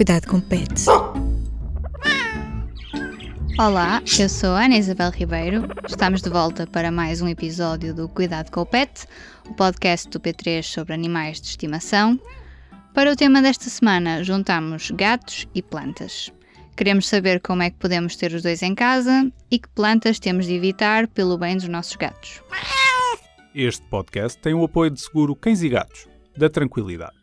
Cuidado com pets. Olá, eu sou a Ana Isabel Ribeiro. Estamos de volta para mais um episódio do Cuidado com o Pet, o podcast do P3 sobre animais de estimação. Para o tema desta semana, juntamos gatos e plantas. Queremos saber como é que podemos ter os dois em casa e que plantas temos de evitar pelo bem dos nossos gatos. Este podcast tem o apoio de seguro Cães e Gatos, da Tranquilidade.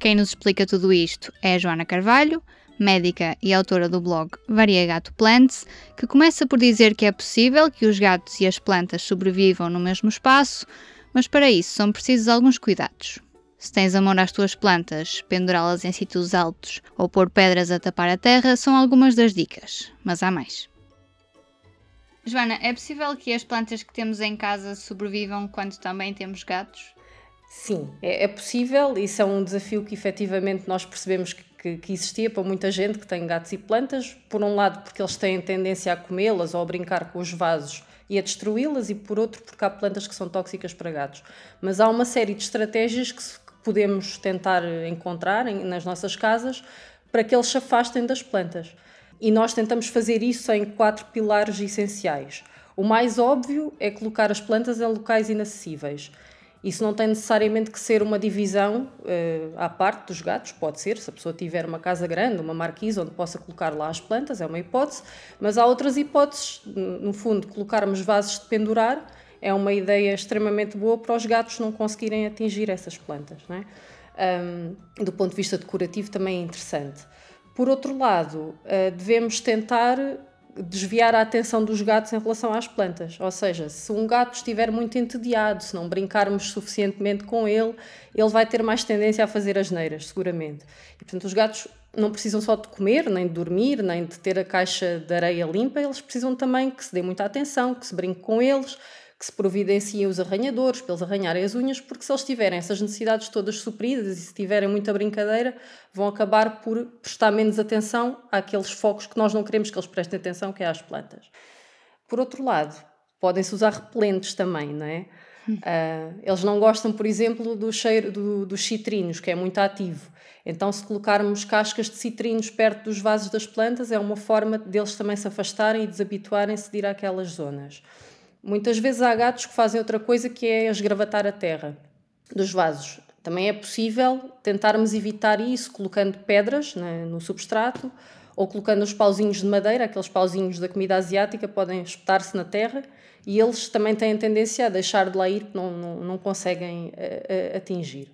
Quem nos explica tudo isto é a Joana Carvalho, médica e autora do blog Variegato Plants, que começa por dizer que é possível que os gatos e as plantas sobrevivam no mesmo espaço, mas para isso são precisos alguns cuidados. Se tens amor às tuas plantas, pendurá-las em sítios altos ou pôr pedras a tapar a terra são algumas das dicas, mas há mais. Joana, é possível que as plantas que temos em casa sobrevivam quando também temos gatos? Sim, é, é possível. Isso é um desafio que efetivamente nós percebemos que, que, existia para muita gente que tem gatos e plantas. Por um lado, porque eles têm tendência a comê-las ou a brincar com os vasos e a destruí-las, e por outro, porque há plantas que são tóxicas para gatos. Mas há uma série de estratégias que, podemos tentar encontrar nas nossas casas para que eles se afastem das plantas. E nós tentamos fazer isso em quatro pilares essenciais. O mais óbvio é colocar as plantas em locais inacessíveis. Isso não tem necessariamente que ser uma divisão uh, à parte dos gatos, pode ser, se a pessoa tiver uma casa grande, uma marquise onde possa colocar lá as plantas, é uma hipótese, mas há outras hipóteses, no fundo, colocarmos vasos de pendurar é uma ideia extremamente boa para os gatos não conseguirem atingir essas plantas. Não é? um, do ponto de vista decorativo também é interessante. Por outro lado, uh, devemos tentar desviar a atenção dos gatos em relação às plantas. Ou seja, se um gato estiver muito entediado, se não brincarmos suficientemente com ele, ele vai ter mais tendência a fazer as neiras, seguramente. E, portanto, os gatos não precisam só de comer, nem de dormir, nem de ter a caixa de areia limpa, eles precisam também que se dê muita atenção, que se brinque com eles, que se providenciem os arranhadores para eles arranharem as unhas, porque se eles tiverem essas necessidades todas supridas e se tiverem muita brincadeira, vão acabar por prestar menos atenção àqueles focos que nós não queremos que eles prestem atenção, que é às plantas. Por outro lado, podem-se usar repelentes também, não é? Uh, eles não gostam, por exemplo, do cheiro do, dos citrinos, que é muito ativo. Então, se colocarmos cascas de citrinos perto dos vasos das plantas, é uma forma deles também se afastarem e desabituarem-se de ir àquelas zonas. Muitas vezes há gatos que fazem outra coisa que é esgravatar a terra dos vasos. Também é possível tentarmos evitar isso colocando pedras né, no substrato ou colocando os pauzinhos de madeira, aqueles pauzinhos da comida asiática, podem espetar-se na terra e eles também têm tendência a deixar de lá ir, não, não, não conseguem uh, uh, atingir.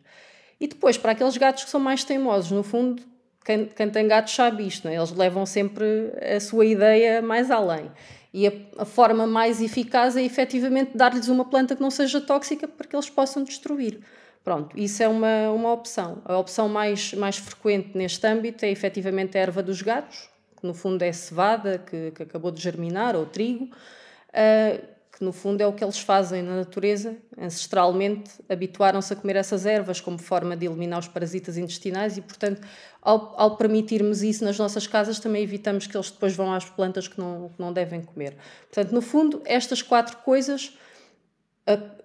E depois, para aqueles gatos que são mais teimosos, no fundo, quem, quem tem gatos sabe isto, é? eles levam sempre a sua ideia mais além. E a, a, forma mais eficaz é efetivamente dar-lhes uma planta que não seja tóxica para que eles possam destruir. Pronto, isso é uma, uma opção. A opção mais, mais frequente neste âmbito é efetivamente a erva dos gatos, que no fundo é cevada, que, que acabou de germinar, ou trigo. Uh, que no fundo é o que eles fazem na natureza, ancestralmente habituaram-se a comer essas ervas como forma de eliminar os parasitas intestinais e, portanto, ao, ao, permitirmos isso nas nossas casas, também evitamos que eles depois vão às plantas que não, que não devem comer. Portanto, no fundo, estas quatro coisas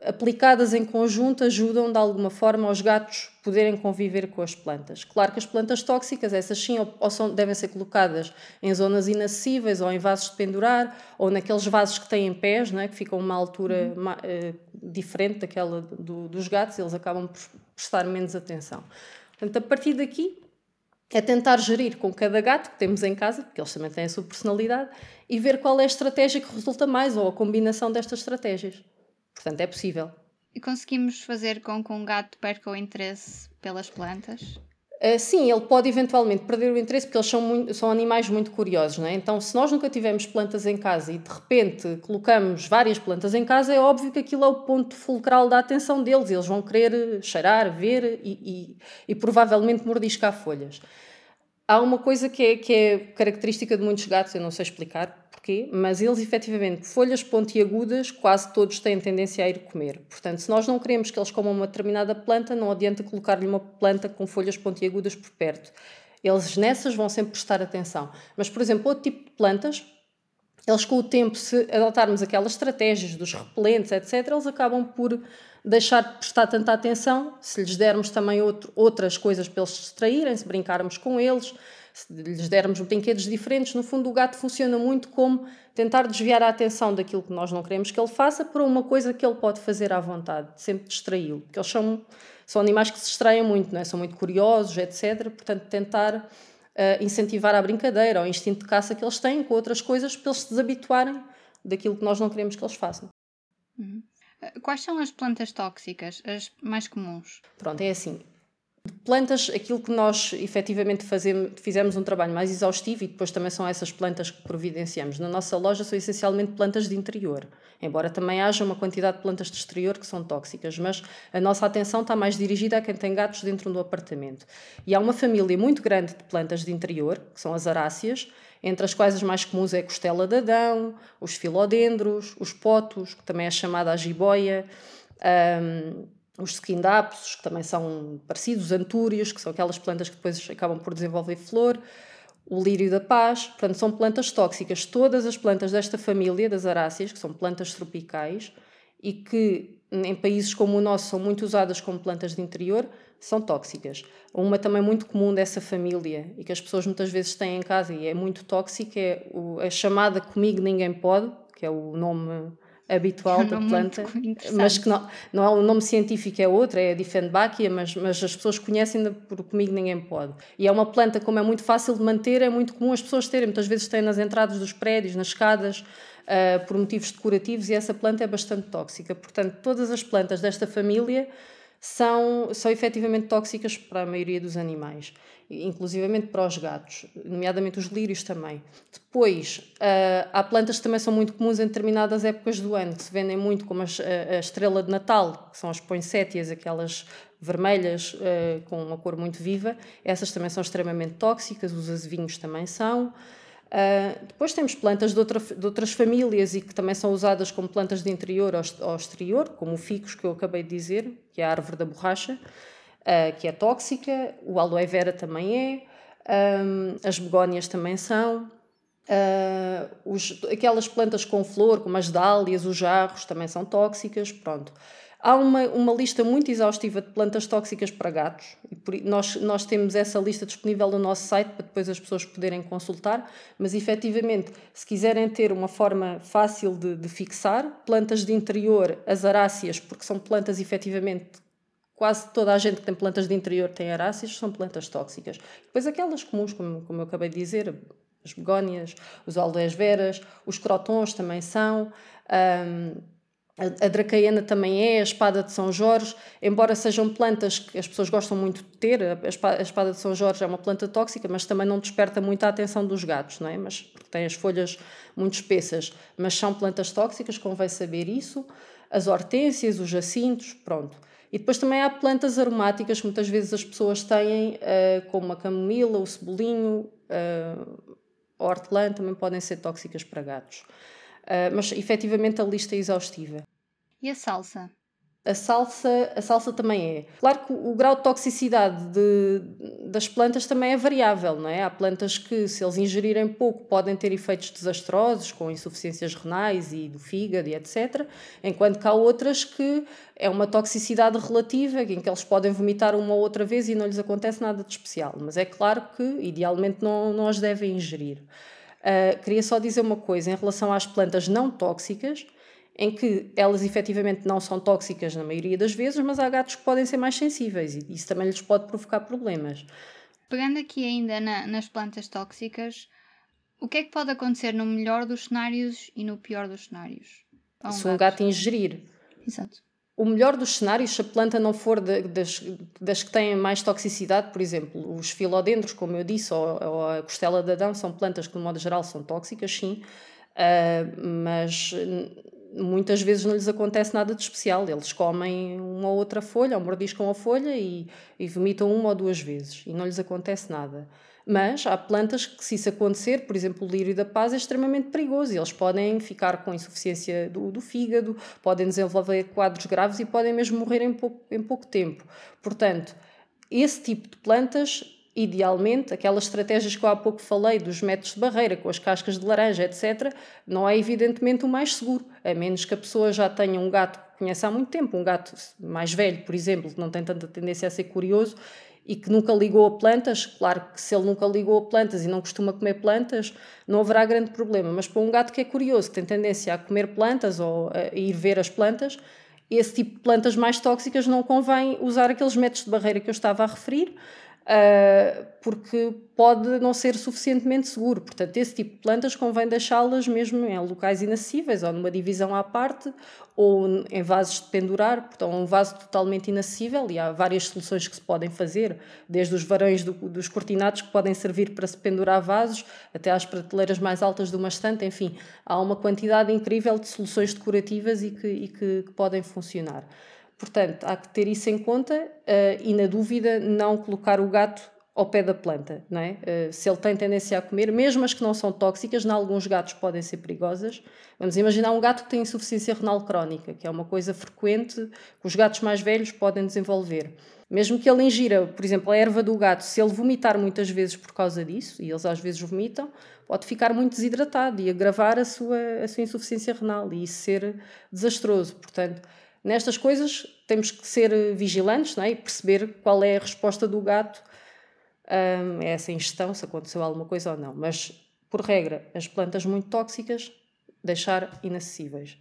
aplicadas em conjunto ajudam de alguma forma aos gatos poderem conviver com as plantas. Claro que as plantas tóxicas, essas sim, ou, são, devem ser colocadas em zonas inacessíveis ou em vasos de pendurar ou naqueles vasos que têm pés, não é? que ficam a uma altura uhum. uh, diferente daquela do, dos gatos, eles acabam por prestar menos atenção. Portanto, a partir daqui é tentar gerir com cada gato que temos em casa, porque eles também têm a sua personalidade, e ver qual é a estratégia que resulta mais ou a combinação destas estratégias. Portanto, é possível. E conseguimos fazer com que um gato perca o interesse pelas plantas? Uh, sim, ele pode eventualmente perder o interesse porque eles são, muito, são animais muito curiosos, não é? Então, se nós nunca tivemos plantas em casa e de repente colocamos várias plantas em casa, é óbvio que aquilo é o ponto fulcral da atenção deles. Eles vão querer cheirar, ver e, e, e provavelmente mordiscar folhas. Há uma coisa que é, que é característica de muitos gatos, eu não sei explicar, porquê, mas eles efetivamente, folhas pontiagudas, quase todos têm tendência a ir comer. Portanto, se nós não queremos que eles comam uma determinada planta, não adianta colocar-lhe uma planta com folhas pontiagudas por perto. Eles nessas vão sempre prestar atenção. Mas, por exemplo, outro tipo de plantas, eles com o tempo, se adotarmos aquelas estratégias dos repelentes, etc., eles acabam por deixar de prestar tanta atenção, se lhes dermos também outro, outras coisas para eles distraírem, se brincarmos com eles, se lhes dermos brinquedos diferentes, no fundo o gato funciona muito como tentar desviar a atenção daquilo que nós não queremos que ele faça para uma coisa que ele pode fazer à vontade, sempre distraí-lo, porque eles são, são animais que se distraem muito, não é? são muito curiosos, etc. Portanto, tentar uh, incentivar a brincadeira, ou o instinto de caça que eles têm com outras coisas para eles se desabituarem daquilo que nós não queremos que eles façam. Uhum. Quais são as plantas tóxicas, as mais comuns? Pronto, é assim. De plantas, aquilo que nós efetivamente fazemos, fizemos um trabalho mais exaustivo e depois também são essas plantas que providenciamos. Na nossa loja são essencialmente plantas de interior, embora também haja uma quantidade de plantas de exterior que são tóxicas, mas a nossa atenção está mais dirigida a quem tem gatos dentro do apartamento. E há uma família muito grande de plantas de interior, que são as aráceas, entre as quais as mais comuns é a costela de Adão, os filodendros, os potos, que também é chamada a jiboia, um, os squindapsos, que também são parecidos, os antúrios, que são aquelas plantas que depois acabam por desenvolver flor, o lírio da paz, portanto são plantas tóxicas. Todas as plantas desta família das aráceas, que são plantas tropicais e que em países como o nosso são muito usadas como plantas de interior, são tóxicas. Uma também muito comum dessa família e que as pessoas muitas vezes têm em casa e é muito tóxica é a chamada Comigo Ninguém Pode, que é o nome habitual da planta, mas que não, não é o nome científico, é outro, é a Diefenbachia, mas, mas as pessoas conhecem por Comigo Ninguém Pode. E é uma planta, como é muito fácil de manter, é muito comum as pessoas terem, muitas vezes têm nas entradas dos prédios, nas escadas, uh, por motivos decorativos, e essa planta é bastante tóxica. Portanto, todas as plantas desta família são, são efetivamente tóxicas para a maioria dos animais, inclusivamente para os gatos, nomeadamente os lírios também. Depois, uh, há plantas que também são muito comuns em determinadas épocas do ano, que se vendem muito, como a, a estrela de Natal, que são as poinsettias, aquelas vermelhas uh, com uma cor muito viva. Essas também são extremamente tóxicas, os azevinhos também são. Uh, depois temos plantas de, outra, de, outras famílias e que também são usadas como plantas de interior ao, exterior, como o ficus que eu acabei de dizer, que é a árvore da borracha, uh, que é tóxica, o aloe vera também é, um, as begónias também são. Uh, os, aquelas plantas com flor, como as dálias, os jarros, também são tóxicas. Pronto. Há uma, uma lista muito exaustiva de plantas tóxicas para gatos. Nós, nós temos essa lista disponível no nosso site para depois as pessoas poderem consultar. Mas efetivamente, se quiserem ter uma forma fácil de, de fixar, plantas de interior, as aráceas, porque são plantas efetivamente quase toda a gente que tem plantas de interior tem aráceas, são plantas tóxicas. Depois aquelas comuns, como, como eu acabei de dizer, as begónias, os aloes veras, os crotons também são. Um, a dracaiana também é, a espada de São Jorge, embora sejam plantas que as pessoas gostam muito de ter, a espada de São Jorge é uma planta tóxica, mas também não desperta muito a atenção dos gatos, não é? Mas porque tem as folhas muito espessas, mas são plantas tóxicas, convém saber isso. As hortênsias, os jacintos, pronto. E depois também há plantas aromáticas que muitas vezes as pessoas têm, uh, como a camomila, o cebolinho, uh, a hortelã, também podem ser tóxicas para gatos. Uh, mas efetivamente a lista é exaustiva. E a salsa? A salsa, a salsa também é. Claro que o, o grau de toxicidade de, das plantas também é variável, não é? Há plantas que, se eles ingerirem pouco, podem ter efeitos desastrosos, com insuficiências renais e do fígado e etc. Enquanto que há outras que é uma toxicidade relativa, em que eles podem vomitar uma ou outra vez e não lhes acontece nada de especial. Mas é claro que, idealmente, não, não as devem ingerir. Uh, queria só dizer uma coisa em relação às plantas não tóxicas em que elas efetivamente não são tóxicas na maioria das vezes, mas há gatos que podem ser mais sensíveis e isso também lhes pode provocar problemas. Pegando aqui ainda na, nas plantas tóxicas, o que é que pode acontecer no melhor dos cenários e no pior dos cenários? Um se um gato ingerir. Exato. O melhor dos cenários, se a planta não for de, das, das que têm mais toxicidade, por exemplo, os filodendros, como eu disse, ou, ou a costela de Adão, são plantas que, de modo geral, são tóxicas, sim, uh, mas muitas vezes não lhes acontece nada de especial. Eles comem uma ou outra folha, ou mordiscam a folha e, e vomitam uma ou duas vezes e não lhes acontece nada. Mas há plantas que, se isso acontecer, por exemplo, o lírio da paz é extremamente perigoso. Eles podem ficar com insuficiência do, do fígado, podem desenvolver quadros graves e podem mesmo morrer em pouco, em pouco tempo. Portanto, esse tipo de plantas idealmente, aquelas estratégias que eu há pouco falei, dos métodos de barreira, com as cascas de laranja, etc., não é evidentemente o mais seguro, a menos que a pessoa já tenha um gato que conhece há muito tempo, um gato mais velho, por exemplo, que não tem tanta tendência a ser curioso e que nunca ligou a plantas, claro que se ele nunca ligou a plantas e não costuma comer plantas, não haverá grande problema. Mas para um gato que é curioso, que tem tendência a comer plantas ou a ir ver as plantas, esse tipo de plantas mais tóxicas não convém usar aqueles métodos de barreira que eu estava a referir, uh, porque pode não ser suficientemente seguro. Portanto, esse tipo de plantas convém deixá-las mesmo em locais inacessíveis, ou numa divisão à parte, ou em vasos de pendurar, portanto, um vaso totalmente inacessível, e há várias soluções que se podem fazer, desde os varões do, dos cortinados que podem servir para se pendurar vasos, até às prateleiras mais altas de uma estante, enfim, há uma quantidade incrível de soluções decorativas e que, e que, que podem funcionar. Portanto, há que ter isso em conta uh, e, na dúvida, não colocar o gato ao pé da planta, não é? Uh, se ele tem tendência a comer, mesmo as que não são tóxicas, em alguns gatos podem ser perigosas. Vamos imaginar um gato que tem insuficiência renal crónica, que é uma coisa frequente que os gatos mais velhos podem desenvolver. Mesmo que ele ingira, por exemplo, a erva do gato, se ele vomitar muitas vezes por causa disso, e eles às vezes vomitam, pode ficar muito desidratado e agravar a sua, a sua insuficiência renal e isso ser desastroso. Portanto, Nestas coisas temos que ser vigilantes não é? e perceber qual é a resposta do gato a essa ingestão, se aconteceu alguma coisa ou não. Mas, por regra, as plantas muito tóxicas, deixar inacessíveis.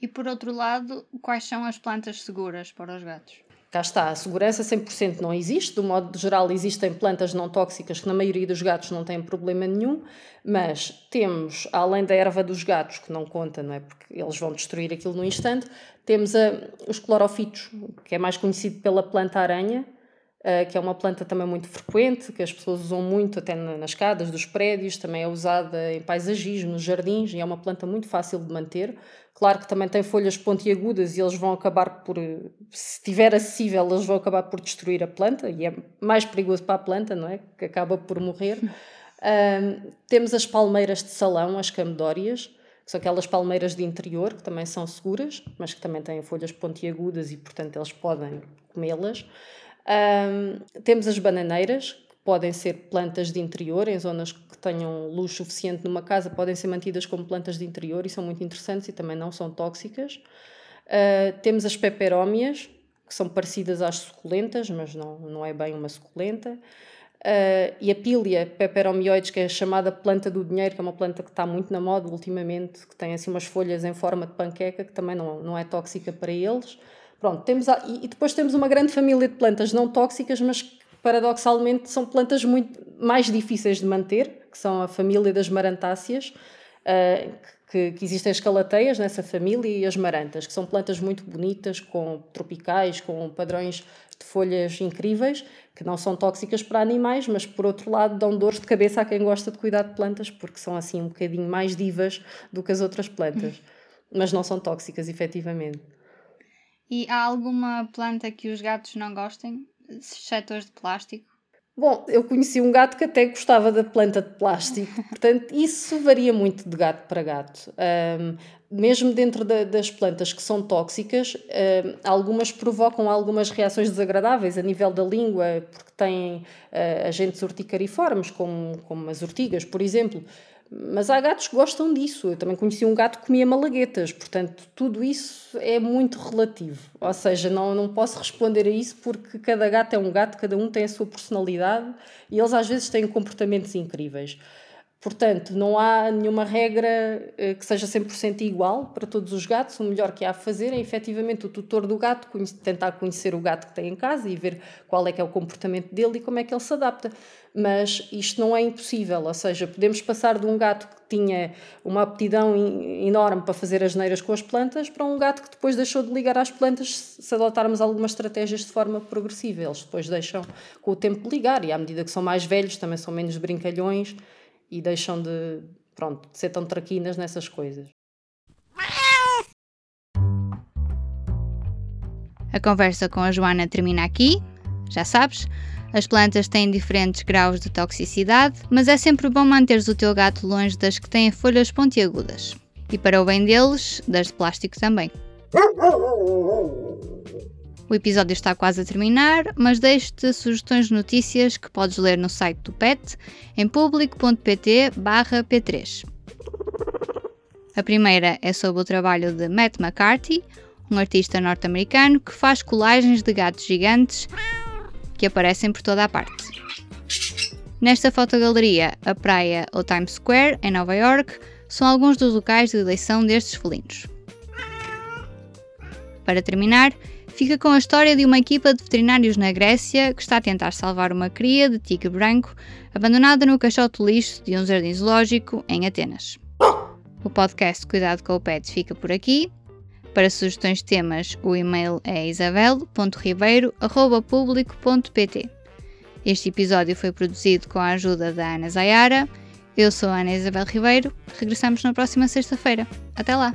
E por outro lado, quais são as plantas seguras para os gatos? cá está, a segurança 100% não existe, do modo geral existem plantas não tóxicas que na maioria dos gatos não têm problema nenhum, mas temos, além da erva dos gatos, que não conta, não é? porque eles vão destruir aquilo no instante, temos a, os clorofitos, que é mais conhecido pela planta aranha, uh, que é uma planta também muito frequente, que as pessoas usam muito até nas escadas dos prédios, também é usada em paisagismo, nos jardins, e é uma planta muito fácil de manter, Claro que também tem folhas pontiagudas e eles vão acabar por, se estiver acessível, eles vão acabar por destruir a planta e é mais perigoso para a planta, não é? Que acaba por morrer. Temos as palmeiras de salão, as camedórias, que são aquelas palmeiras de interior que também são seguras, mas que também têm folhas pontiagudas e, portanto, eles podem comê-las. Um, temos as bananeiras, podem ser plantas de interior, em zonas que tenham luz suficiente numa casa, podem ser mantidas como plantas de interior e são muito interessantes e também não são tóxicas. Uh, temos as peperómias, que são parecidas às suculentas, mas não, não é bem uma suculenta. Uh, e a pília peperomioides, que é a chamada planta do dinheiro, que é uma planta que está muito na moda ultimamente, que tem assim umas folhas em forma de panqueca, que também não, não é tóxica para eles. Pronto, temos a, e, e depois temos uma grande família de plantas não tóxicas, mas paradoxalmente, são plantas muito mais difíceis de manter, que são a família das marantáceas, uh, que, que, existem as calateias nessa família e as marantas, que são plantas muito bonitas, com tropicais, com padrões de folhas incríveis, que não são tóxicas para animais, mas por outro lado dão dores de cabeça a quem gosta de cuidar de plantas, porque são assim um bocadinho mais divas do que as outras plantas, mas não são tóxicas, efetivamente. E há alguma planta que os gatos não gostem? setores de plástico? Bom, eu conheci um gato que até gostava da planta de plástico, portanto, isso varia muito de gato para gato. Um, mesmo dentro da, das plantas que são tóxicas, um, algumas provocam algumas reações desagradáveis a nível da língua, porque têm uh, agentes urticariformes, como, como as urtigas, por exemplo. Mas há gatos que gostam disso. Eu também conheci um gato que comia malaguetas, portanto, tudo isso é muito relativo. Ou seja, não, não posso responder a isso porque cada gato é um gato, cada um tem a sua personalidade e eles às vezes têm comportamentos incríveis. Portanto, não há nenhuma regra eh, que seja 100% igual para todos os gatos. O melhor que há a fazer é efetivamente o tutor do gato tentar conhecer o gato que tem em casa e ver qual é que é o comportamento dele e como é que ele se adapta. Mas isto não é impossível, ou seja, podemos passar de um gato que tinha uma aptidão enorme para fazer as neiras com as plantas para um gato que depois deixou de ligar às plantas se adotarmos algumas estratégias de forma progressiva. Eles depois deixam com o tempo de ligar e à medida que são mais velhos também são menos brincalhões e deixam de, pronto, de ser tão traquinas nessas coisas. A conversa com a Joana termina aqui. Já sabes, as plantas têm diferentes graus de toxicidade, mas é sempre bom manteres o teu gato longe das que têm folhas pontiagudas. E para o bem deles, das de plástico também. O episódio está quase a terminar, mas deixo-te sugestões de notícias que podes ler no site do PET em público.pt/p3. A primeira é sobre o trabalho de Matt McCarthy, um artista norte-americano que faz colagens de gatos gigantes que aparecem por toda a parte. Nesta fotogaleria, a praia ou Times Square, em Nova York, são alguns dos locais de eleição destes felinos. Para terminar, fica com a história de uma equipa de veterinários na Grécia que está a tentar salvar uma cria de tigre branco abandonada no caixote lixo de um jardim zoológico em Atenas. O podcast Cuidado com o Pet fica por aqui. Para sugestões de temas, o e-mail é isabel.ribeiro.publico.pt. Este episódio foi produzido com a ajuda da Ana Zayara. Eu sou a Ana Isabel Ribeiro. Regressamos na próxima sexta-feira. Até lá!